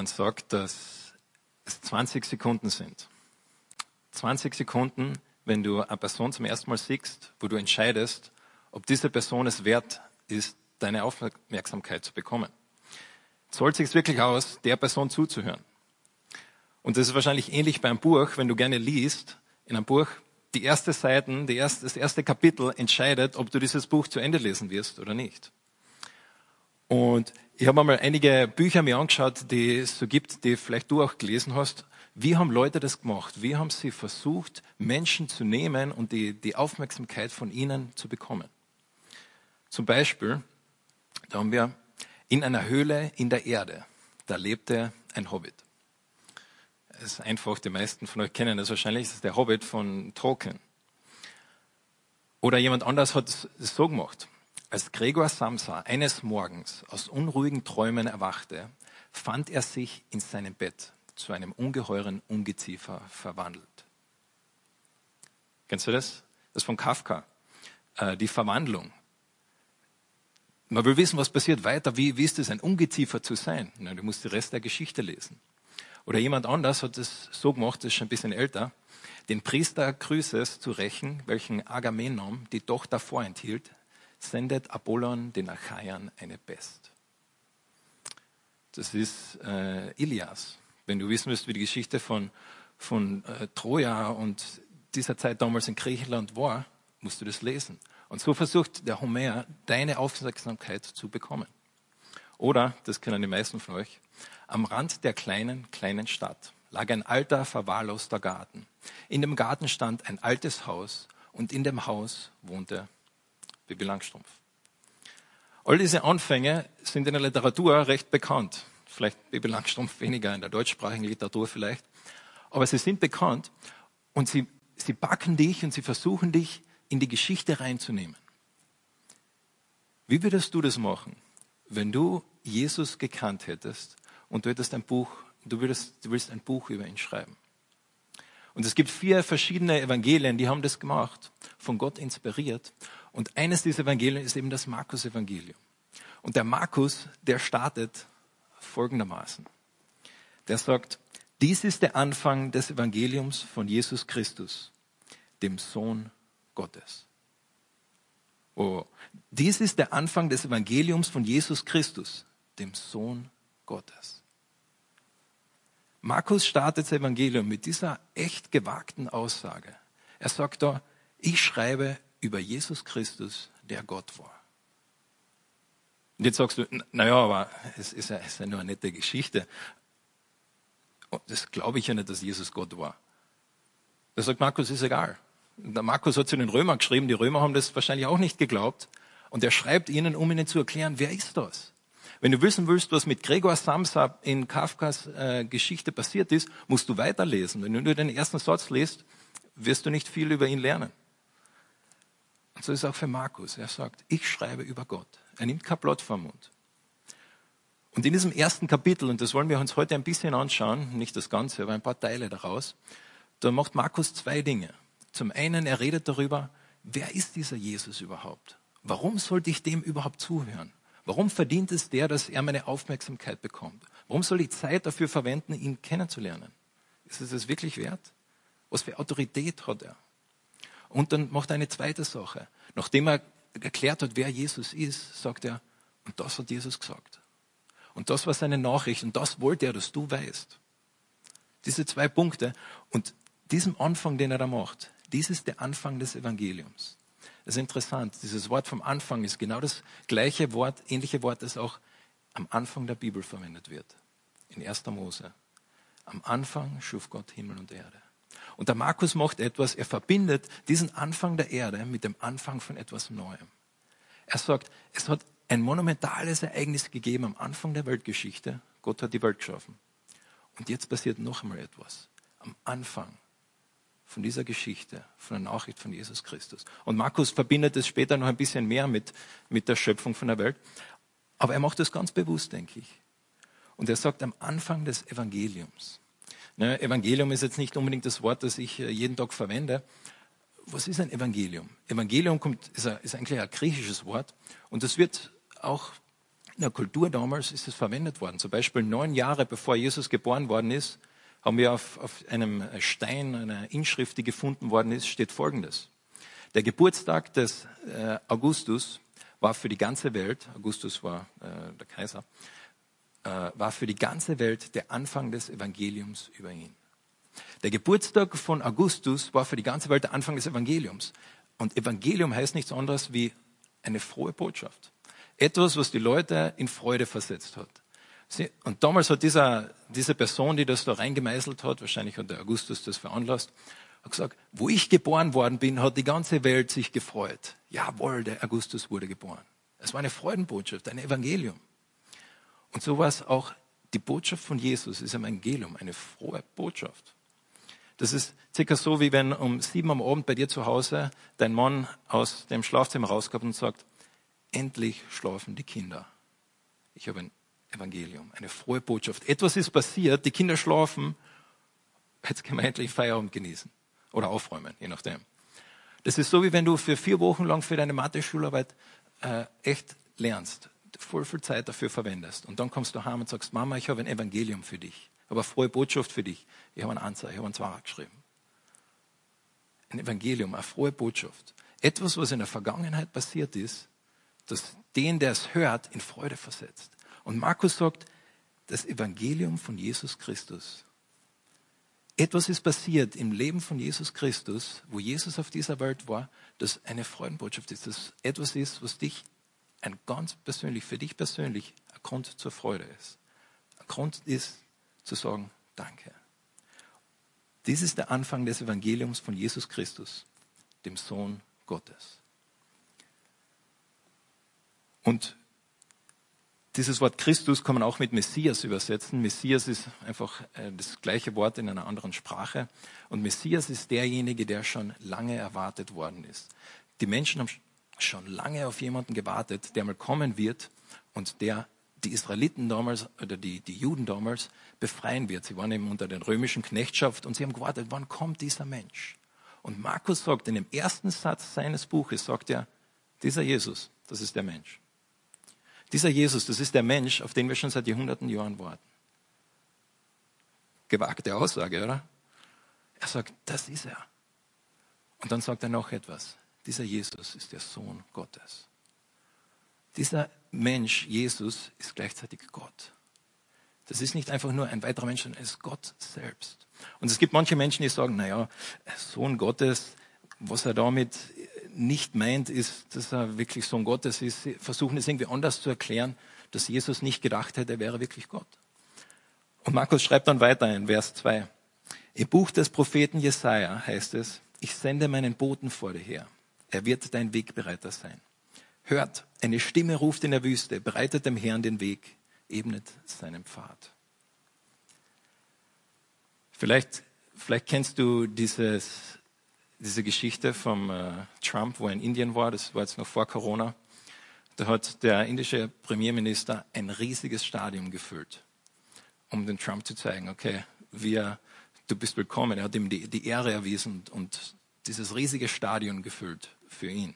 Man sagt, dass es 20 Sekunden sind. 20 Sekunden, wenn du eine Person zum ersten Mal siehst, wo du entscheidest, ob diese Person es wert ist, deine Aufmerksamkeit zu bekommen. Zahlt sich wirklich aus, der Person zuzuhören. Und das ist wahrscheinlich ähnlich beim Buch, wenn du gerne liest, in einem Buch, die erste Seiten, die erste, das erste Kapitel entscheidet, ob du dieses Buch zu Ende lesen wirst oder nicht. Und ich habe einmal einige Bücher mir angeschaut, die es so gibt, die vielleicht du auch gelesen hast. Wie haben Leute das gemacht? Wie haben sie versucht, Menschen zu nehmen und die, die Aufmerksamkeit von ihnen zu bekommen? Zum Beispiel, da haben wir in einer Höhle in der Erde, da lebte ein Hobbit. Es ist einfach, die meisten von euch kennen das wahrscheinlich, das ist der Hobbit von Tolkien. Oder jemand anders hat es so gemacht. Als Gregor Samsa eines Morgens aus unruhigen Träumen erwachte, fand er sich in seinem Bett zu einem ungeheuren Ungeziefer verwandelt. Kennst du das? Das ist von Kafka. Äh, die Verwandlung. Man will wissen, was passiert weiter. Wie, wie ist es, ein Ungeziefer zu sein? Na, du musst den Rest der Geschichte lesen. Oder jemand anders hat es so gemacht, das ist schon ein bisschen älter, den Priester Chryses zu rächen, welchen Agamemnon die Tochter vorenthielt, sendet Apollon den Achaiern eine Pest. Das ist äh, Ilias. Wenn du wissen willst, wie die Geschichte von, von äh, Troja und dieser Zeit damals in Griechenland war, musst du das lesen. Und so versucht der Homer, deine Aufmerksamkeit zu bekommen. Oder, das kennen die meisten von euch, am Rand der kleinen, kleinen Stadt lag ein alter, verwahrloster Garten. In dem Garten stand ein altes Haus und in dem Haus wohnte Bibi Langstrumpf. All diese Anfänge sind in der Literatur recht bekannt. Vielleicht Bibi Langstrumpf weniger in der deutschsprachigen Literatur vielleicht. Aber sie sind bekannt und sie, sie backen dich und sie versuchen dich in die Geschichte reinzunehmen. Wie würdest du das machen, wenn du Jesus gekannt hättest und du hättest ein Buch, du würdest, du willst ein Buch über ihn schreiben? Und es gibt vier verschiedene Evangelien, die haben das gemacht, von Gott inspiriert. Und eines dieser Evangelien ist eben das Markus-Evangelium. Und der Markus, der startet folgendermaßen. Der sagt, dies ist der Anfang des Evangeliums von Jesus Christus, dem Sohn Gottes. Oh, dies ist der Anfang des Evangeliums von Jesus Christus, dem Sohn Gottes. Markus startet das Evangelium mit dieser echt gewagten Aussage. Er sagt da, ich schreibe über Jesus Christus, der Gott war. Und jetzt sagst du, naja, aber es ist ja, es ist ja nur eine nette Geschichte. Das glaube ich ja nicht, dass Jesus Gott war. Da sagt Markus, ist egal. Der Markus hat zu den Römern geschrieben, die Römer haben das wahrscheinlich auch nicht geglaubt. Und er schreibt ihnen, um ihnen zu erklären, wer ist das? Wenn du wissen willst, was mit Gregor Samsa in Kafkas äh, Geschichte passiert ist, musst du weiterlesen. Wenn du nur den ersten Satz liest, wirst du nicht viel über ihn lernen. Und so ist es auch für Markus. Er sagt, ich schreibe über Gott. Er nimmt kein Blatt vom Mund. Und in diesem ersten Kapitel, und das wollen wir uns heute ein bisschen anschauen, nicht das Ganze, aber ein paar Teile daraus, da macht Markus zwei Dinge. Zum einen, er redet darüber, wer ist dieser Jesus überhaupt? Warum sollte ich dem überhaupt zuhören? Warum verdient es der, dass er meine Aufmerksamkeit bekommt? Warum soll ich Zeit dafür verwenden, ihn kennenzulernen? Ist es es wirklich wert? Was für Autorität hat er? Und dann macht er eine zweite Sache. Nachdem er erklärt hat, wer Jesus ist, sagt er, und das hat Jesus gesagt. Und das war seine Nachricht und das wollte er, dass du weißt. Diese zwei Punkte und diesem Anfang, den er da macht, dies ist der Anfang des Evangeliums. Das ist interessant. Dieses Wort vom Anfang ist genau das gleiche Wort, ähnliche Wort, das auch am Anfang der Bibel verwendet wird. In 1. Mose. Am Anfang schuf Gott Himmel und Erde. Und der Markus macht etwas, er verbindet diesen Anfang der Erde mit dem Anfang von etwas Neuem. Er sagt, es hat ein monumentales Ereignis gegeben am Anfang der Weltgeschichte. Gott hat die Welt geschaffen. Und jetzt passiert noch einmal etwas. Am Anfang von dieser Geschichte, von der Nachricht von Jesus Christus. Und Markus verbindet es später noch ein bisschen mehr mit, mit der Schöpfung von der Welt. Aber er macht das ganz bewusst, denke ich. Und er sagt am Anfang des Evangeliums. Ne, Evangelium ist jetzt nicht unbedingt das Wort, das ich äh, jeden Tag verwende. Was ist ein Evangelium? Evangelium kommt, ist, ein, ist eigentlich ein griechisches Wort und das wird auch In der Kultur damals ist es verwendet worden. Zum Beispiel neun Jahre bevor Jesus geboren worden ist, haben wir auf, auf einem Stein, einer Inschrift, die gefunden worden ist, steht Folgendes. Der Geburtstag des äh, Augustus war für die ganze Welt, Augustus war äh, der Kaiser, äh, war für die ganze Welt der Anfang des Evangeliums über ihn. Der Geburtstag von Augustus war für die ganze Welt der Anfang des Evangeliums. Und Evangelium heißt nichts anderes wie eine frohe Botschaft. Etwas, was die Leute in Freude versetzt hat. Und damals hat dieser, diese Person, die das da reingemeißelt hat, wahrscheinlich hat der Augustus das veranlasst, hat gesagt, wo ich geboren worden bin, hat die ganze Welt sich gefreut. Jawohl, der Augustus wurde geboren. Es war eine Freudenbotschaft, ein Evangelium. Und so war es auch die Botschaft von Jesus, ist ein Evangelium, eine frohe Botschaft. Das ist circa so, wie wenn um sieben am Abend bei dir zu Hause dein Mann aus dem Schlafzimmer rauskommt und sagt, endlich schlafen die Kinder. Ich habe ein Evangelium, eine frohe Botschaft. Etwas ist passiert, die Kinder schlafen, jetzt können wir endlich Feierabend genießen oder aufräumen, je nachdem. Das ist so, wie wenn du für vier Wochen lang für deine Mathe-Schularbeit äh, echt lernst, voll viel Zeit dafür verwendest. Und dann kommst du heim und sagst, Mama, ich habe ein Evangelium für dich, eine frohe Botschaft für dich. Ich habe einen Anzeige, ich habe einen Zwarer geschrieben. Ein Evangelium, eine frohe Botschaft. Etwas, was in der Vergangenheit passiert ist, das den, der es hört, in Freude versetzt. Und Markus sagt, das Evangelium von Jesus Christus. Etwas ist passiert im Leben von Jesus Christus, wo Jesus auf dieser Welt war, das eine Freudenbotschaft ist, das etwas ist, was dich ein ganz persönlich, für dich persönlich, ein Grund zur Freude ist. Ein Grund ist zu sagen, danke. Dies ist der Anfang des Evangeliums von Jesus Christus, dem Sohn Gottes. Und dieses Wort Christus kann man auch mit Messias übersetzen. Messias ist einfach äh, das gleiche Wort in einer anderen Sprache. Und Messias ist derjenige, der schon lange erwartet worden ist. Die Menschen haben schon lange auf jemanden gewartet, der mal kommen wird und der die Israeliten damals oder die, die Juden damals befreien wird. Sie waren eben unter der römischen Knechtschaft und sie haben gewartet, wann kommt dieser Mensch? Und Markus sagt in dem ersten Satz seines Buches, sagt er, dieser Jesus, das ist der Mensch. Dieser Jesus, das ist der Mensch, auf den wir schon seit Jahrhunderten Jahren warten. Gewagte Aussage, oder? Er sagt, das ist er. Und dann sagt er noch etwas. Dieser Jesus ist der Sohn Gottes. Dieser Mensch, Jesus, ist gleichzeitig Gott. Das ist nicht einfach nur ein weiterer Mensch, sondern es ist Gott selbst. Und es gibt manche Menschen, die sagen, naja, Sohn Gottes, was er damit nicht meint, ist, dass er wirklich Sohn Gottes ist. Versuchen es irgendwie anders zu erklären, dass Jesus nicht gedacht hätte, er wäre wirklich Gott. Und Markus schreibt dann weiter in Vers 2. Im Buch des Propheten Jesaja heißt es, ich sende meinen Boten vor dir her. Er wird dein Wegbereiter sein. Hört, eine Stimme ruft in der Wüste, bereitet dem Herrn den Weg, ebnet seinen Pfad. Vielleicht, vielleicht kennst du dieses, diese Geschichte vom äh, Trump, wo er in Indien war, das war jetzt noch vor Corona. Da hat der indische Premierminister ein riesiges Stadion gefüllt, um den Trump zu zeigen, okay, wir, du bist willkommen. Er hat ihm die, die Ehre erwiesen und dieses riesige Stadion gefüllt für ihn.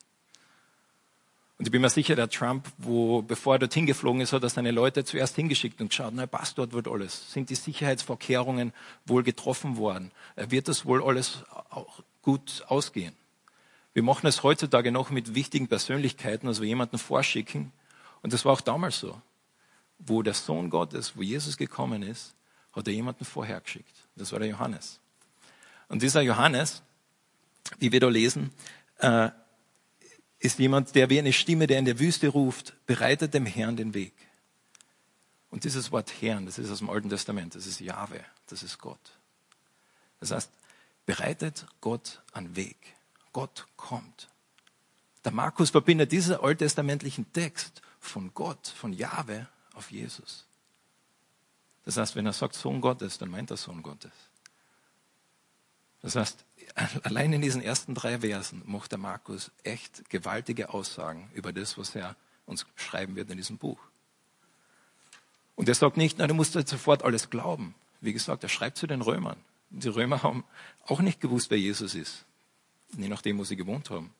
Und ich bin mir sicher, der Trump, wo, bevor er dorthin geflogen ist, hat er seine Leute zuerst hingeschickt und geschaut, na, passt dort wohl alles? Sind die Sicherheitsvorkehrungen wohl getroffen worden? Wird das wohl alles auch gut ausgehen? Wir machen es heutzutage noch mit wichtigen Persönlichkeiten, also jemanden vorschicken. Und das war auch damals so. Wo der Sohn Gottes, wo Jesus gekommen ist, hat er jemanden vorher geschickt. Das war der Johannes. Und dieser Johannes, wie wir da lesen, äh, ist jemand, der wie eine Stimme, der in der Wüste ruft, bereitet dem Herrn den Weg. Und dieses Wort Herrn, das ist aus dem Alten Testament, das ist Jahwe, das ist Gott. Das heißt, bereitet Gott einen Weg. Gott kommt. Der Markus verbindet diesen alttestamentlichen Text von Gott, von Jahwe auf Jesus. Das heißt, wenn er sagt Sohn Gottes, dann meint er Sohn Gottes. Das heißt, allein in diesen ersten drei Versen macht der Markus echt gewaltige Aussagen über das, was er uns schreiben wird in diesem Buch. Und er sagt nicht, na, du musst jetzt sofort alles glauben. Wie gesagt, er schreibt zu den Römern. Die Römer haben auch nicht gewusst, wer Jesus ist. Je nachdem, wo sie gewohnt haben.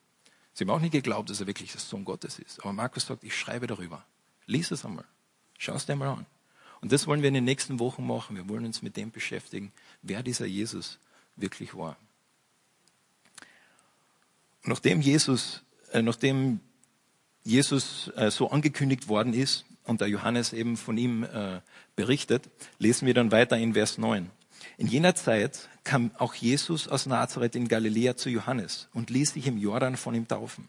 Sie haben auch nicht geglaubt, dass er wirklich der Sohn Gottes ist. Aber Markus sagt, ich schreibe darüber. Lies es einmal. Schau es dir mal an. Und das wollen wir in den nächsten Wochen machen. Wir wollen uns mit dem beschäftigen, wer dieser Jesus wirklich war. Nachdem Jesus, äh, nachdem Jesus äh, so angekündigt worden ist und der Johannes eben von ihm äh, berichtet, lesen wir dann weiter in Vers 9. In jener Zeit kam auch Jesus aus Nazareth in Galiläa zu Johannes und ließ sich im Jordan von ihm taufen.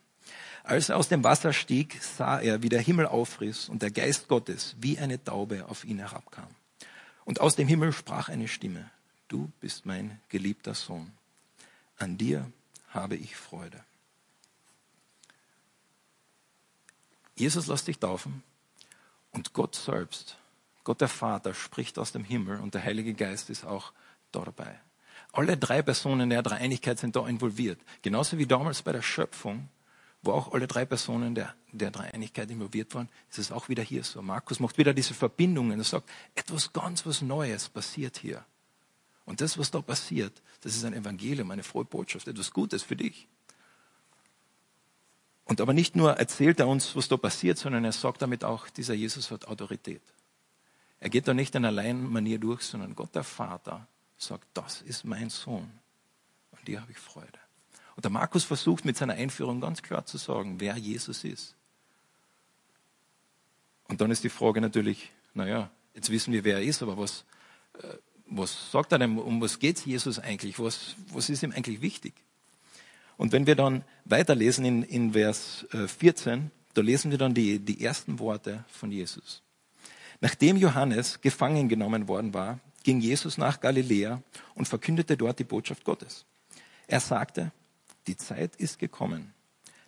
Als er aus dem Wasser stieg, sah er, wie der Himmel aufriss und der Geist Gottes wie eine Taube auf ihn herabkam. Und aus dem Himmel sprach eine Stimme, du bist mein geliebter Sohn. An dir habe ich Freude. Jesus lässt dich taufen und Gott selbst, Gott der Vater, spricht aus dem Himmel und der Heilige Geist ist auch dabei. Alle drei Personen der Dreieinigkeit sind da involviert. Genauso wie damals bei der Schöpfung, wo auch alle drei Personen der, der Dreieinigkeit involviert waren, ist es auch wieder hier so. Markus macht wieder diese Verbindungen. Er sagt, etwas ganz was Neues passiert hier. Und das, was da passiert, das ist ein Evangelium, eine frohe Botschaft, etwas Gutes für dich. Und aber nicht nur erzählt er uns, was da passiert, sondern er sagt damit auch, dieser Jesus hat Autorität. Er geht da nicht in Alleinmanier durch, sondern Gott der Vater sagt, das ist mein Sohn. Und dir habe ich Freude. Und der Markus versucht mit seiner Einführung ganz klar zu sagen, wer Jesus ist. Und dann ist die Frage natürlich, naja, jetzt wissen wir, wer er ist, aber was, äh, was sagt er denn, um was geht Jesus eigentlich? Was, was ist ihm eigentlich wichtig? Und wenn wir dann weiterlesen in, in Vers 14, äh, da lesen wir dann die, die ersten Worte von Jesus. Nachdem Johannes gefangen genommen worden war, ging Jesus nach Galiläa und verkündete dort die Botschaft Gottes. Er sagte, die Zeit ist gekommen,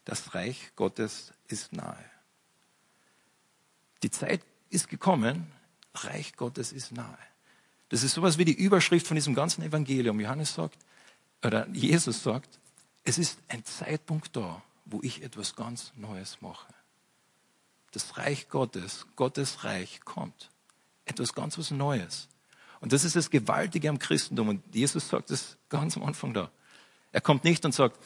das Reich Gottes ist nahe. Die Zeit ist gekommen, Reich Gottes ist nahe. Das ist sowas wie die Überschrift von diesem ganzen Evangelium. Johannes sagt, oder Jesus sagt, es ist ein Zeitpunkt da, wo ich etwas ganz Neues mache. Das Reich Gottes, Gottes Reich kommt. Etwas ganz was Neues. Und das ist das Gewaltige am Christentum. Und Jesus sagt es ganz am Anfang da. Er kommt nicht und sagt,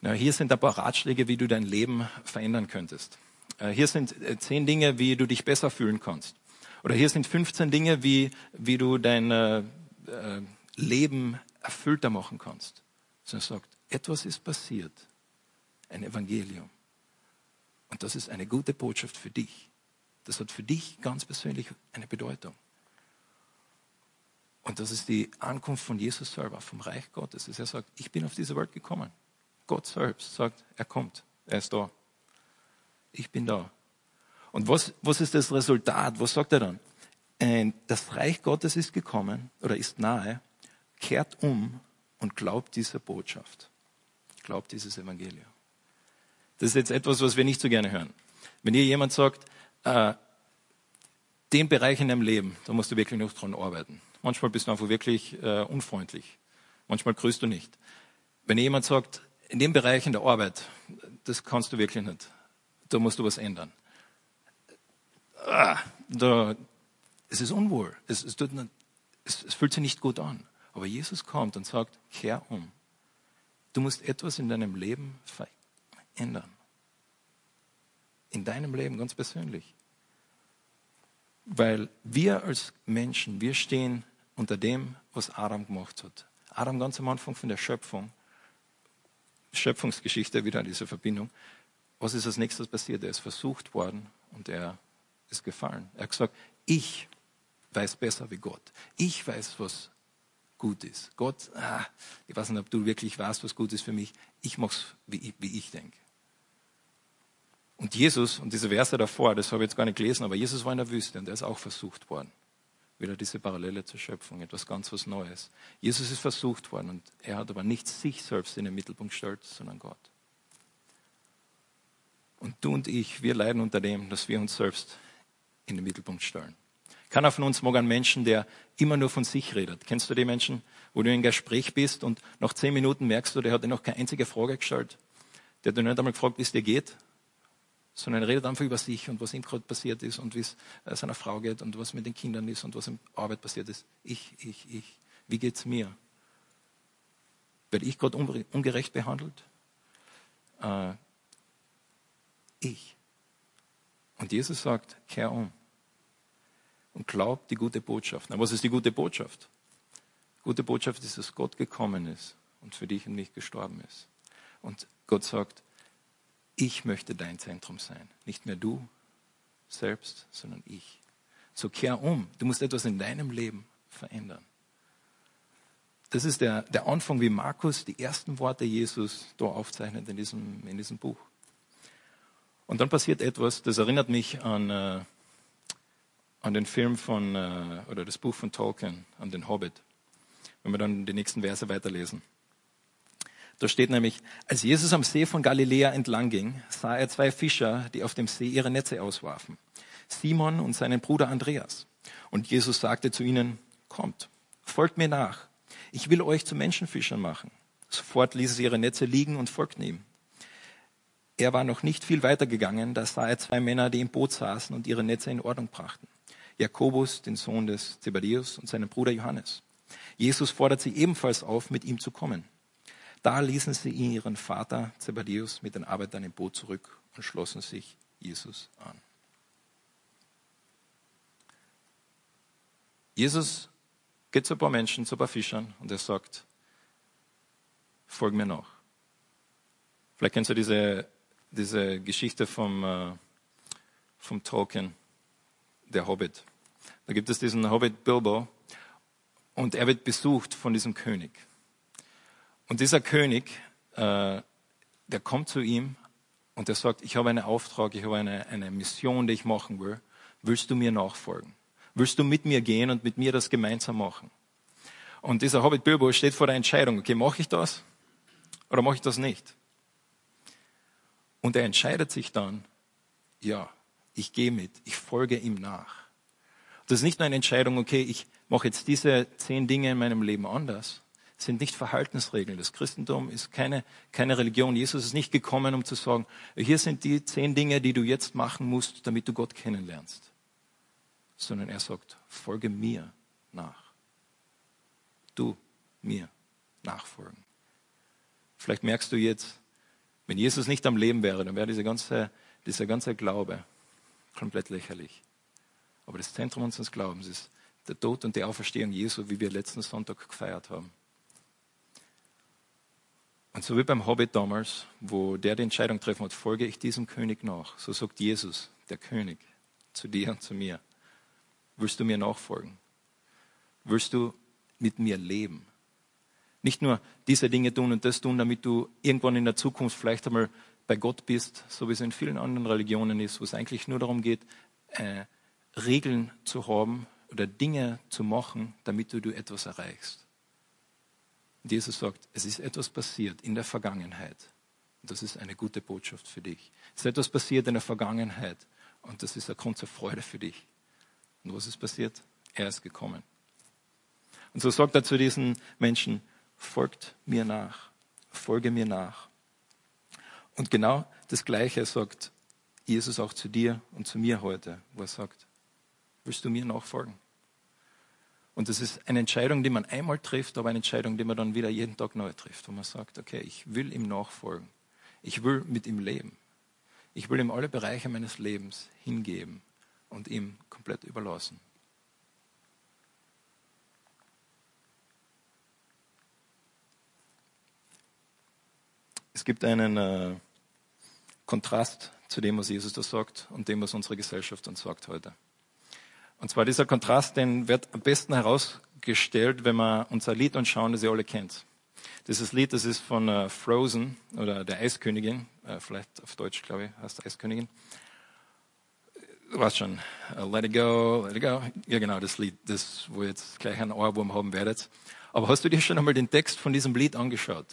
na, hier sind ein paar Ratschläge, wie du dein Leben verändern könntest. Äh, hier sind äh, zehn Dinge, wie du dich besser fühlen kannst. Oder hier sind 15 Dinge, wie, wie du dein äh, Leben erfüllter machen kannst. Sondern er sagt, etwas ist passiert. Ein Evangelium. Und das ist eine gute Botschaft für dich. Das hat für dich ganz persönlich eine Bedeutung. Und das ist die Ankunft von Jesus selber, vom Reich Gottes. Dass er sagt, ich bin auf diese Welt gekommen. Gott selbst sagt, er kommt, er ist da. Ich bin da. Und was, was ist das Resultat? Was sagt er dann? Äh, das Reich Gottes ist gekommen oder ist nahe, kehrt um und glaubt dieser Botschaft glaubt dieses Evangelium. Das ist jetzt etwas, was wir nicht so gerne hören. Wenn dir jemand sagt, äh, den Bereich in deinem Leben, da musst du wirklich noch dran arbeiten. Manchmal bist du einfach wirklich äh, unfreundlich. Manchmal grüßt du nicht. Wenn jemand sagt, in dem Bereich in der Arbeit, das kannst du wirklich nicht. Da musst du was ändern. Ah, da, es ist unwohl. Es, es, tut, es, es fühlt sich nicht gut an. Aber Jesus kommt und sagt, kehr um. Du musst etwas in deinem Leben verändern. In deinem Leben ganz persönlich. Weil wir als Menschen, wir stehen unter dem, was Adam gemacht hat. Adam ganz am Anfang von der Schöpfung, Schöpfungsgeschichte, wieder diese Verbindung. Was ist als nächstes passiert? Er ist versucht worden und er ist gefallen. Er hat gesagt, ich weiß besser wie Gott. Ich weiß, was gut ist. Gott, ah, ich weiß nicht, ob du wirklich weißt, was gut ist für mich. Ich mache es, wie ich, wie ich denke. Und Jesus, und diese Verse davor, das habe ich jetzt gar nicht gelesen, aber Jesus war in der Wüste und er ist auch versucht worden. Wieder diese Parallele zur Schöpfung, etwas ganz was Neues. Jesus ist versucht worden und er hat aber nicht sich selbst in den Mittelpunkt gestellt, sondern Gott. Und du und ich, wir leiden unter dem, dass wir uns selbst in den Mittelpunkt stellen. Keiner von uns mag einen Menschen, der immer nur von sich redet. Kennst du die Menschen, wo du in Gespräch bist und nach zehn Minuten merkst du, der hat dir noch keine einzige Frage gestellt. Der hat dir nicht einmal gefragt, wie es dir geht, sondern er redet einfach über sich und was ihm gerade passiert ist und wie es äh, seiner Frau geht und was mit den Kindern ist und was in Arbeit passiert ist. Ich, ich, ich. Wie geht's mir? Werde ich gerade ungerecht behandelt? Äh, ich. Und Jesus sagt, kehr um und glaub die gute Botschaft. Na, was ist die gute Botschaft? Gute Botschaft ist, dass Gott gekommen ist und für dich und mich gestorben ist. Und Gott sagt, ich möchte dein Zentrum sein. Nicht mehr du selbst, sondern ich. So kehr um. Du musst etwas in deinem Leben verändern. Das ist der, der Anfang, wie Markus die ersten Worte Jesus da aufzeichnet in diesem, in diesem Buch. Und dann passiert etwas, das erinnert mich an, äh, an den Film von, äh, oder das Buch von Tolkien, an den Hobbit. Wenn wir dann die nächsten Verse weiterlesen. Da steht nämlich, als Jesus am See von Galiläa entlang ging, sah er zwei Fischer, die auf dem See ihre Netze auswarfen. Simon und seinen Bruder Andreas. Und Jesus sagte zu ihnen, kommt, folgt mir nach. Ich will euch zu Menschenfischern machen. Sofort ließen sie ihre Netze liegen und folgten ihm. Er war noch nicht viel weiter gegangen, da sah er zwei Männer, die im Boot saßen und ihre Netze in Ordnung brachten. Jakobus, den Sohn des Zebedäus, und seinen Bruder Johannes. Jesus fordert sie ebenfalls auf, mit ihm zu kommen. Da ließen sie ihren Vater Zebedäus mit den Arbeitern im Boot zurück und schlossen sich Jesus an. Jesus geht zu ein paar Menschen, zu ein paar Fischern und er sagt, folg mir nach. Vielleicht kennst du diese diese Geschichte vom, äh, vom Tolkien, der Hobbit. Da gibt es diesen Hobbit Bilbo und er wird besucht von diesem König. Und dieser König, äh, der kommt zu ihm und er sagt, ich habe einen Auftrag, ich habe eine, eine Mission, die ich machen will. Willst du mir nachfolgen? Willst du mit mir gehen und mit mir das gemeinsam machen? Und dieser Hobbit Bilbo steht vor der Entscheidung, okay, mache ich das oder mache ich das nicht? Und er entscheidet sich dann, ja, ich gehe mit, ich folge ihm nach. Das ist nicht nur eine Entscheidung, okay, ich mache jetzt diese zehn Dinge in meinem Leben anders. Sind nicht Verhaltensregeln. Das Christentum ist keine, keine Religion. Jesus ist nicht gekommen, um zu sagen, hier sind die zehn Dinge, die du jetzt machen musst, damit du Gott kennenlernst. Sondern er sagt, folge mir nach. Du mir nachfolgen. Vielleicht merkst du jetzt, wenn Jesus nicht am Leben wäre, dann wäre diese ganze, dieser ganze Glaube komplett lächerlich. Aber das Zentrum unseres Glaubens ist der Tod und die Auferstehung Jesu, wie wir letzten Sonntag gefeiert haben. Und so wie beim Hobbit damals, wo der die Entscheidung treffen hat, folge ich diesem König nach. So sagt Jesus, der König, zu dir und zu mir. Willst du mir nachfolgen? Willst du mit mir leben? Nicht nur diese Dinge tun und das tun, damit du irgendwann in der Zukunft vielleicht einmal bei Gott bist, so wie es in vielen anderen Religionen ist, wo es eigentlich nur darum geht, äh, Regeln zu haben oder Dinge zu machen, damit du, du etwas erreichst. Und Jesus sagt, es ist etwas passiert in der Vergangenheit. Und das ist eine gute Botschaft für dich. Es ist etwas passiert in der Vergangenheit. Und das ist ein Grund zur Freude für dich. Und was ist passiert? Er ist gekommen. Und so sagt er zu diesen Menschen, folgt mir nach, folge mir nach. Und genau das Gleiche sagt Jesus auch zu dir und zu mir heute, wo er sagt, willst du mir nachfolgen? Und das ist eine Entscheidung, die man einmal trifft, aber eine Entscheidung, die man dann wieder jeden Tag neu trifft, wo man sagt, okay, ich will ihm nachfolgen. Ich will mit ihm leben. Ich will ihm alle Bereiche meines Lebens hingeben und ihm komplett überlassen. Es gibt einen äh, Kontrast zu dem, was Jesus da sagt und dem, was unsere Gesellschaft uns sagt heute. Und zwar dieser Kontrast, den wird am besten herausgestellt, wenn wir uns ein Lied anschauen, das ihr alle kennt. Dieses Lied, das ist von äh, Frozen oder der Eiskönigin, äh, vielleicht auf Deutsch, glaube ich, heißt Eiskönigin. Du weißt schon, uh, Let It Go, Let It Go. Ja, genau, das Lied, das, wo ihr jetzt gleich einen Ohrwurm haben werdet. Aber hast du dir schon einmal den Text von diesem Lied angeschaut?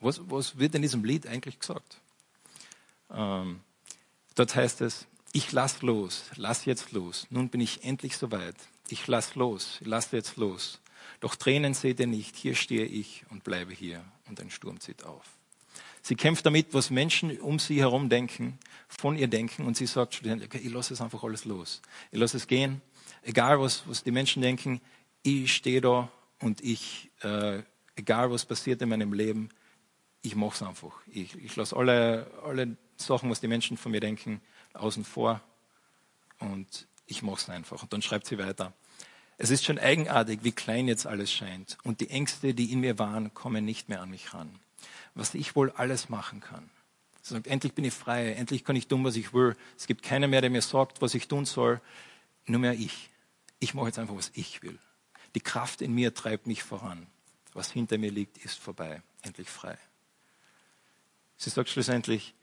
Was, was wird in diesem Lied eigentlich gesagt? Ähm, dort heißt es, ich lass los, lass jetzt los. Nun bin ich endlich soweit. Ich lass los, lass jetzt los. Doch Tränen seht ihr nicht. Hier stehe ich und bleibe hier. Und ein Sturm zieht auf. Sie kämpft damit, was Menschen um sie herum denken, von ihr denken. Und sie sagt, okay, ich lasse es einfach alles los. Ich lasse es gehen. Egal, was, was die Menschen denken, ich stehe da und ich, äh, egal was passiert in meinem Leben, ich mache es einfach. Ich, ich lasse alle, alle Sachen, was die Menschen von mir denken, außen vor und ich mache es einfach. Und dann schreibt sie weiter. Es ist schon eigenartig, wie klein jetzt alles scheint. Und die Ängste, die in mir waren, kommen nicht mehr an mich ran. Was ich wohl alles machen kann. Sie sagt, endlich bin ich frei, endlich kann ich tun, was ich will. Es gibt keiner mehr, der mir sagt, was ich tun soll. Nur mehr ich. Ich mache jetzt einfach, was ich will. Die Kraft in mir treibt mich voran. Was hinter mir liegt, ist vorbei. Endlich frei. Sie sagt schlussendlich,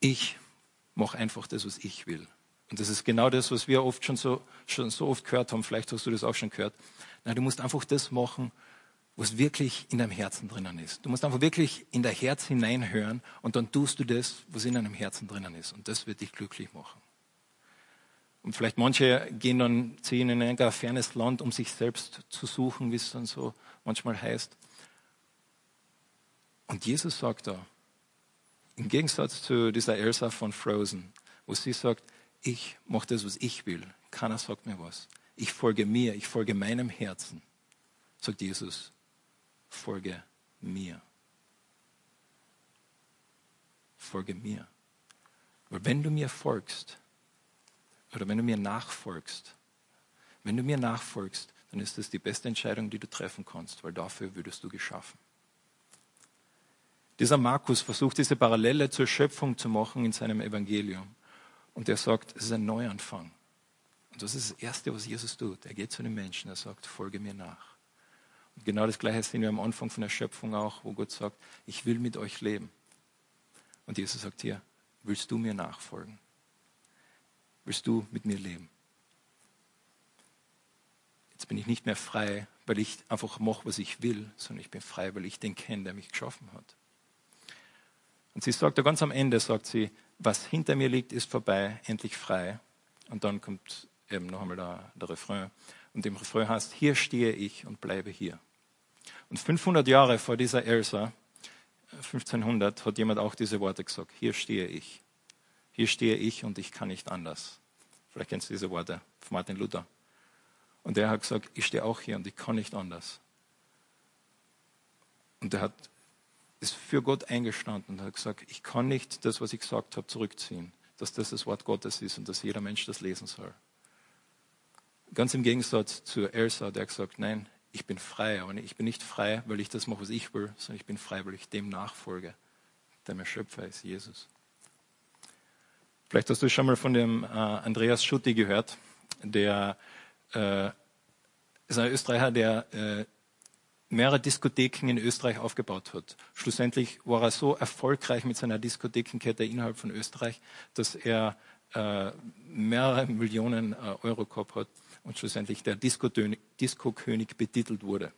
ich mache einfach das, was ich will. Und das ist genau das, was wir oft schon so, schon so oft gehört haben. Vielleicht hast du das auch schon gehört. Nein, du musst einfach das machen, was wirklich in deinem Herzen drinnen ist. Du musst einfach wirklich in dein Herz hineinhören und dann tust du das, was in deinem Herzen drinnen ist. Und das wird dich glücklich machen. Und vielleicht manche gehen dann, ziehen in ein fernes Land, um sich selbst zu suchen, wie es dann so manchmal heißt. Und Jesus sagt da, im Gegensatz zu dieser Elsa von Frozen, wo sie sagt, ich mache das, was ich will. Keiner sagt mir was. Ich folge mir, ich folge meinem Herzen. Sagt Jesus, folge mir. Folge mir. Weil wenn du mir folgst, oder wenn du mir nachfolgst, wenn du mir nachfolgst, dann ist das die beste Entscheidung, die du treffen kannst, weil dafür würdest du geschaffen. Dieser Markus versucht diese Parallele zur Schöpfung zu machen in seinem Evangelium. Und er sagt, es ist ein Neuanfang. Und das ist das Erste, was Jesus tut. Er geht zu den Menschen, er sagt, folge mir nach. Und genau das Gleiche sehen wir am Anfang von der Schöpfung auch, wo Gott sagt, ich will mit euch leben. Und Jesus sagt hier, willst du mir nachfolgen? Willst du mit mir leben? Jetzt bin ich nicht mehr frei, weil ich einfach mache, was ich will, sondern ich bin frei, weil ich den kenne, der mich geschaffen hat. Und sie sagt ganz am Ende, sagt sie, was hinter mir liegt, ist vorbei, endlich frei. Und dann kommt eben noch einmal der, der Refrain. Und im Refrain heißt, hier stehe ich und bleibe hier. Und 500 Jahre vor dieser Elsa, 1500, hat jemand auch diese Worte gesagt. Hier stehe ich. Hier stehe ich und ich kann nicht anders. Vielleicht kennst du diese Worte von Martin Luther. Und er hat gesagt, ich stehe auch hier und ich kann nicht anders. Und er hat ist für Gott eingestanden und hat gesagt, ich kann nicht das, was ich gesagt habe, zurückziehen, dass das das Wort Gottes ist und dass jeder Mensch das lesen soll. Ganz im Gegensatz zu Elsa, der gesagt, nein, ich bin frei, aber ich bin nicht frei, weil ich das mache, was ich will, sondern ich bin frei, weil ich dem nachfolge, der mir Schöpfer ist, Jesus. Vielleicht hast du schon mal von dem äh, Andreas Schutti gehört, der äh, ist ein Österreicher, der äh, mehrere Diskotheken in Österreich aufgebaut hat. Schlussendlich war er so erfolgreich mit seiner Diskothekenkette innerhalb von Österreich, dass er äh, mehrere Millionen äh, Euro gehabt hat und schlussendlich der Disco-König betitelt wurde.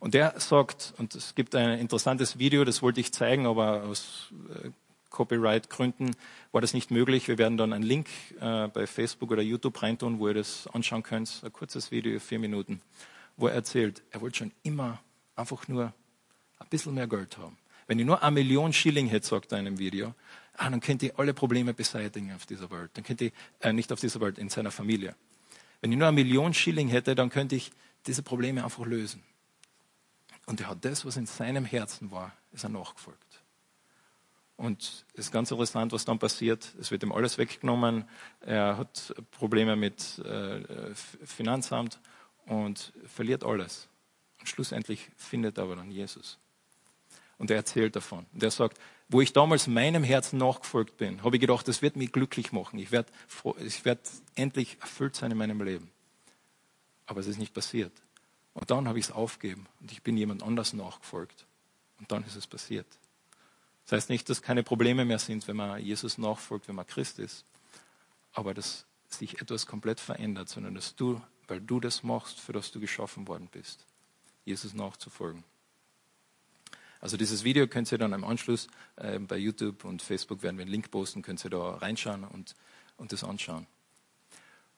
Und der sagt, und es gibt ein interessantes Video, das wollte ich zeigen, aber aus äh, Copyright-Gründen war das nicht möglich. Wir werden dann einen Link äh, bei Facebook oder YouTube reintun, wo ihr das anschauen könnt. Ein kurzes Video, vier Minuten wo er erzählt, er wollte schon immer einfach nur ein bisschen mehr Geld haben. Wenn ich nur eine Million Schilling hätte, sagt er in einem Video, ah, dann könnte ich alle Probleme beseitigen auf dieser Welt. Dann könnte ich, äh, nicht auf dieser Welt, in seiner Familie. Wenn ich nur eine Million Schilling hätte, dann könnte ich diese Probleme einfach lösen. Und er hat das, was in seinem Herzen war, ist er nachgefolgt. Und es ist ganz interessant, was dann passiert. Es wird ihm alles weggenommen. Er hat Probleme mit äh, Finanzamt und verliert alles. Und schlussendlich findet er aber dann Jesus. Und er erzählt davon. Und er sagt, wo ich damals meinem Herzen nachgefolgt bin, habe ich gedacht, das wird mich glücklich machen. Ich werde, ich werde endlich erfüllt sein in meinem Leben. Aber es ist nicht passiert. Und dann habe ich es aufgegeben und ich bin jemand anders nachgefolgt. Und dann ist es passiert. Das heißt nicht, dass keine Probleme mehr sind, wenn man Jesus nachfolgt, wenn man Christ ist. Aber dass sich etwas komplett verändert, sondern dass du weil du das machst, für das du geschaffen worden bist, Jesus nachzufolgen. Also dieses Video könnt ihr dann im Anschluss äh, bei YouTube und Facebook werden wir einen Link posten, könnt ihr da reinschauen und, und das anschauen.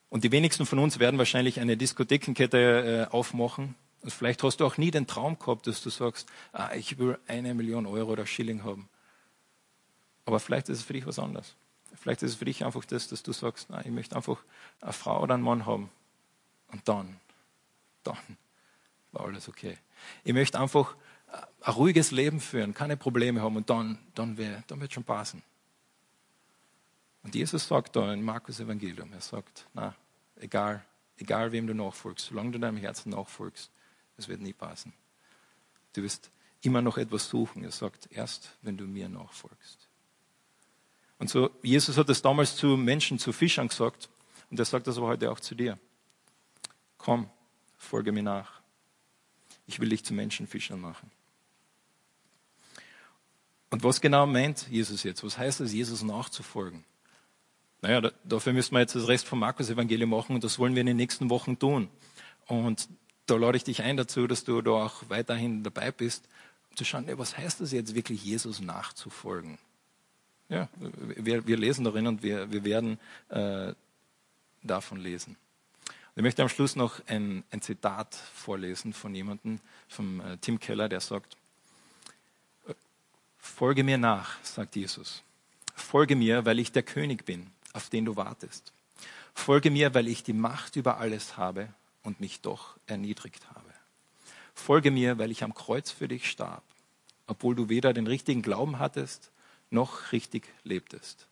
Und die wenigsten von uns werden wahrscheinlich eine Diskothekenkette äh, aufmachen. Und vielleicht hast du auch nie den Traum gehabt, dass du sagst, ah, ich will eine Million Euro oder Schilling haben. Aber vielleicht ist es für dich was anderes. Vielleicht ist es für dich einfach das, dass du sagst, na, ich möchte einfach eine Frau oder einen Mann haben, und dann, dann war alles okay. Ich möchte einfach ein ruhiges Leben führen, keine Probleme haben und dann, dann, wär, dann wird schon passen. Und Jesus sagt da in Markus Evangelium, er sagt, na, egal, egal wem du nachfolgst, solange du deinem Herzen nachfolgst, es wird nie passen. Du wirst immer noch etwas suchen. Er sagt, erst wenn du mir nachfolgst. Und so, Jesus hat es damals zu Menschen, zu Fischern gesagt, und er sagt das aber heute auch zu dir. Komm, folge mir nach. Ich will dich zu Menschenfischern machen. Und was genau meint Jesus jetzt? Was heißt es, Jesus nachzufolgen? Naja, da, dafür müssen wir jetzt das Rest vom Markus-Evangelium machen und das wollen wir in den nächsten Wochen tun. Und da lade ich dich ein dazu, dass du da auch weiterhin dabei bist, um zu schauen, was heißt das jetzt wirklich, Jesus nachzufolgen? Ja, wir, wir lesen darin und wir, wir werden äh, davon lesen. Ich möchte am Schluss noch ein, ein Zitat vorlesen von jemandem, von äh, Tim Keller, der sagt, Folge mir nach, sagt Jesus. Folge mir, weil ich der König bin, auf den du wartest. Folge mir, weil ich die Macht über alles habe und mich doch erniedrigt habe. Folge mir, weil ich am Kreuz für dich starb, obwohl du weder den richtigen Glauben hattest, noch richtig lebtest.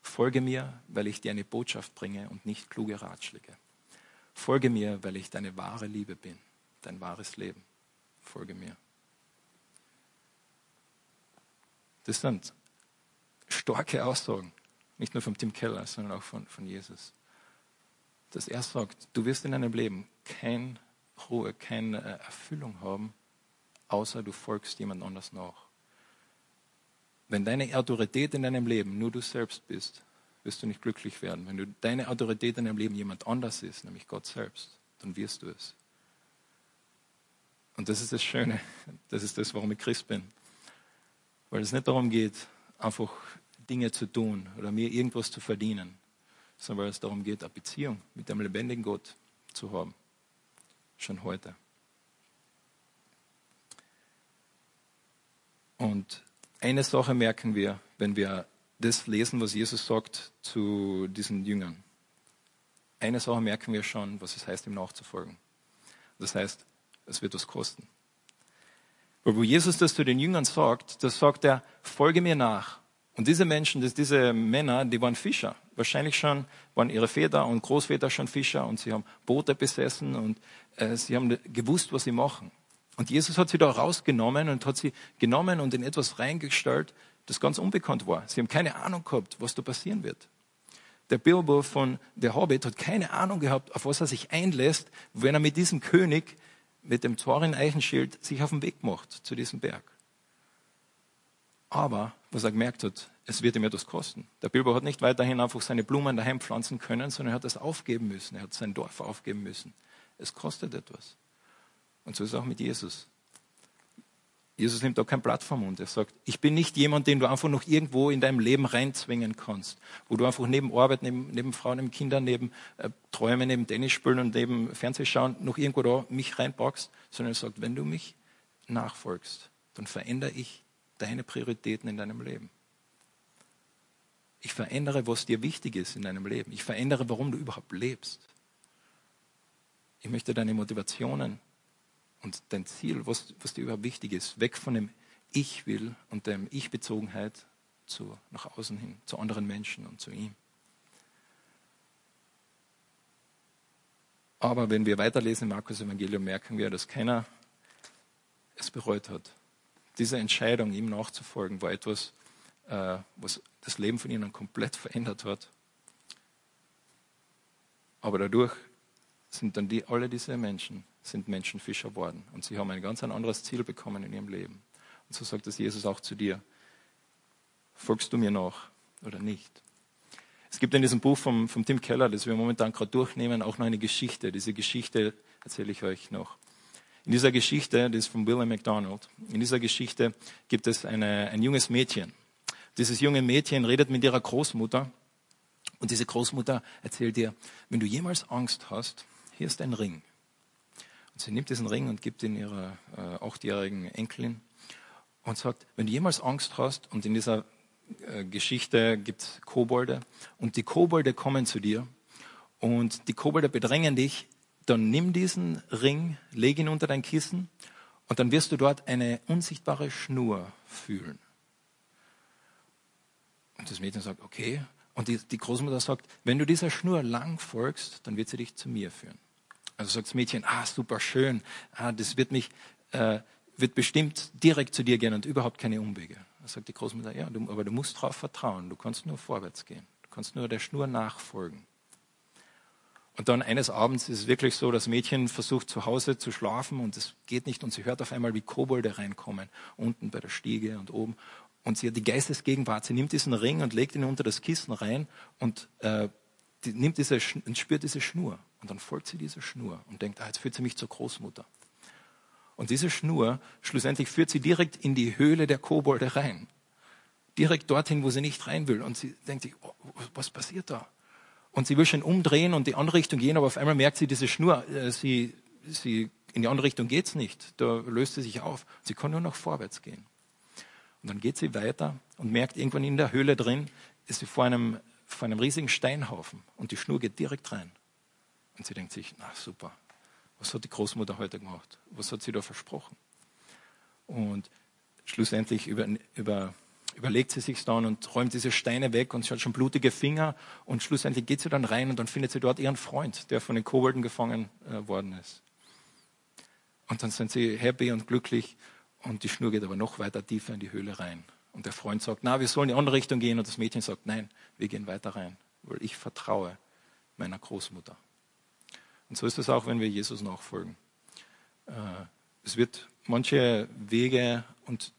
Folge mir, weil ich dir eine Botschaft bringe und nicht kluge Ratschläge. Folge mir, weil ich deine wahre Liebe bin, dein wahres Leben. Folge mir. Das sind starke Aussagen, nicht nur von Tim Keller, sondern auch von, von Jesus. Dass er sagt, du wirst in deinem Leben keine Ruhe, keine Erfüllung haben, außer du folgst jemand anders nach. Wenn deine Autorität in deinem Leben nur du selbst bist, wirst du nicht glücklich werden. Wenn du deine Autorität in deinem Leben jemand anders ist, nämlich Gott selbst, dann wirst du es. Und das ist das Schöne. Das ist das, warum ich Christ bin. Weil es nicht darum geht, einfach Dinge zu tun oder mir irgendwas zu verdienen, sondern weil es darum geht, eine Beziehung mit dem lebendigen Gott zu haben. Schon heute. Und eine Sache merken wir, wenn wir das lesen, was Jesus sagt zu diesen Jüngern. Eine Sache merken wir schon, was es heißt, ihm nachzufolgen. Das heißt, es wird was kosten. Weil wo Jesus das zu den Jüngern sagt, das sagt er, folge mir nach. Und diese Menschen, das, diese Männer, die waren Fischer. Wahrscheinlich schon waren ihre Väter und Großväter schon Fischer und sie haben Boote besessen und äh, sie haben gewusst, was sie machen. Und Jesus hat sie da rausgenommen und hat sie genommen und in etwas reingestellt, das ganz unbekannt war. Sie haben keine Ahnung gehabt, was da passieren wird. Der Bilbo von der Hobbit hat keine Ahnung gehabt, auf was er sich einlässt, wenn er mit diesem König, mit dem Thorin Eichenschild, sich auf den Weg macht zu diesem Berg. Aber, was er gemerkt hat, es wird ihm etwas kosten. Der Bilbo hat nicht weiterhin einfach seine Blumen daheim pflanzen können, sondern er hat das aufgeben müssen. Er hat sein Dorf aufgeben müssen. Es kostet etwas. Und so ist es auch mit Jesus. Jesus nimmt da kein Blatt vom Mund. Er sagt, ich bin nicht jemand, den du einfach noch irgendwo in deinem Leben reinzwingen kannst, wo du einfach neben Arbeit, neben, neben Frauen, neben Kindern, neben äh, Träumen, neben Tennis spielen und neben Fernsehschauen noch irgendwo da mich reinpackst, sondern er sagt, wenn du mich nachfolgst, dann verändere ich deine Prioritäten in deinem Leben. Ich verändere, was dir wichtig ist in deinem Leben. Ich verändere, warum du überhaupt lebst. Ich möchte deine Motivationen und dein Ziel, was, was dir überhaupt wichtig ist, weg von dem Ich will und der Ich-Bezogenheit nach außen hin, zu anderen Menschen und zu ihm. Aber wenn wir weiterlesen im Markus Evangelium, merken wir, dass keiner es bereut hat. Diese Entscheidung, ihm nachzufolgen, war etwas, äh, was das Leben von ihnen komplett verändert hat. Aber dadurch sind dann die, alle diese Menschen sind Menschenfischer geworden. Und sie haben ein ganz ein anderes Ziel bekommen in ihrem Leben. Und so sagt es Jesus auch zu dir. Folgst du mir nach oder nicht? Es gibt in diesem Buch vom, vom Tim Keller, das wir momentan gerade durchnehmen, auch noch eine Geschichte. Diese Geschichte erzähle ich euch noch. In dieser Geschichte, das ist von William MacDonald, in dieser Geschichte gibt es eine, ein junges Mädchen. Dieses junge Mädchen redet mit ihrer Großmutter und diese Großmutter erzählt ihr, wenn du jemals Angst hast, hier ist ein Ring. Und sie nimmt diesen Ring und gibt ihn ihrer äh, achtjährigen Enkelin und sagt, wenn du jemals Angst hast, und in dieser äh, Geschichte gibt es Kobolde, und die Kobolde kommen zu dir, und die Kobolde bedrängen dich, dann nimm diesen Ring, leg ihn unter dein Kissen, und dann wirst du dort eine unsichtbare Schnur fühlen. Und das Mädchen sagt, okay, Und die, die Großmutter sagt, wenn du dieser Schnur lang folgst, dann wird sie dich zu mir führen. Also sagt das Mädchen, ah, super schön, ah, das wird mich, äh, wird bestimmt direkt zu dir gehen und überhaupt keine Umwege. Da sagt die Großmutter, ja, du, aber du musst darauf vertrauen, du kannst nur vorwärts gehen, du kannst nur der Schnur nachfolgen. Und dann eines Abends ist es wirklich so, das Mädchen versucht zu Hause zu schlafen und es geht nicht und sie hört auf einmal, wie Kobolde reinkommen, unten bei der Stiege und oben. Und sie hat die Geistesgegenwart, sie nimmt diesen Ring und legt ihn unter das Kissen rein und äh, die, nimmt diese, und spürt diese Schnur. Und dann folgt sie dieser Schnur und denkt, ah, jetzt führt sie mich zur Großmutter. Und diese Schnur, schlussendlich führt sie direkt in die Höhle der Kobolde rein. Direkt dorthin, wo sie nicht rein will. Und sie denkt sich, oh, was passiert da? Und sie will schon umdrehen und die andere Richtung gehen, aber auf einmal merkt sie diese Schnur, äh, sie, sie, in die andere Richtung geht's nicht. Da löst sie sich auf. Sie kann nur noch vorwärts gehen. Und dann geht sie weiter und merkt irgendwann in der Höhle drin, ist sie vor einem, vor einem riesigen Steinhaufen und die Schnur geht direkt rein. Und sie denkt sich, na super, was hat die Großmutter heute gemacht? Was hat sie da versprochen? Und schlussendlich über, über überlegt sie sich dann und räumt diese Steine weg und sie hat schon blutige Finger und schlussendlich geht sie dann rein und dann findet sie dort ihren Freund, der von den Kobolden gefangen äh, worden ist. Und dann sind sie happy und glücklich und die Schnur geht aber noch weiter tiefer in die Höhle rein. Und der Freund sagt, na, wir sollen in die andere Richtung gehen und das Mädchen sagt, nein, wir gehen weiter rein, weil ich vertraue meiner Großmutter. Und so ist es auch, wenn wir Jesus nachfolgen. Äh, es wird manche Wege und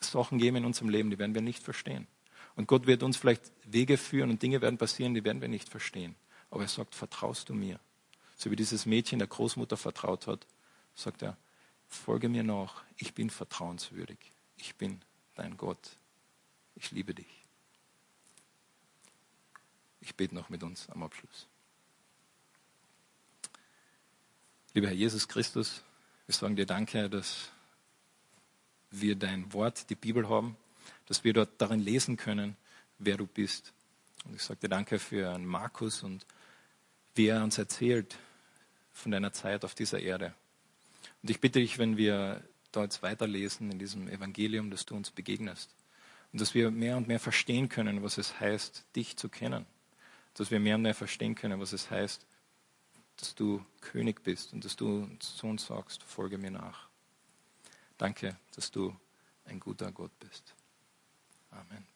Sachen geben in unserem Leben, die werden wir nicht verstehen. Und Gott wird uns vielleicht Wege führen und Dinge werden passieren, die werden wir nicht verstehen. Aber er sagt, vertraust du mir? So wie dieses Mädchen der Großmutter vertraut hat, sagt er, folge mir nach, ich bin vertrauenswürdig. Ich bin dein Gott. Ich liebe dich. Ich bete noch mit uns am Abschluss. Lieber Herr Jesus Christus, wir sagen dir Danke, dass wir dein Wort, die Bibel haben, dass wir dort darin lesen können, wer du bist. Und ich sage dir danke für Markus und wie er uns erzählt von deiner Zeit auf dieser Erde. Und ich bitte dich, wenn wir dort weiterlesen in diesem Evangelium, dass du uns begegnest. Und dass wir mehr und mehr verstehen können, was es heißt, dich zu kennen. Dass wir mehr und mehr verstehen können, was es heißt, dass du König bist und dass du zu uns sagst, folge mir nach. Danke, dass du ein guter Gott bist. Amen.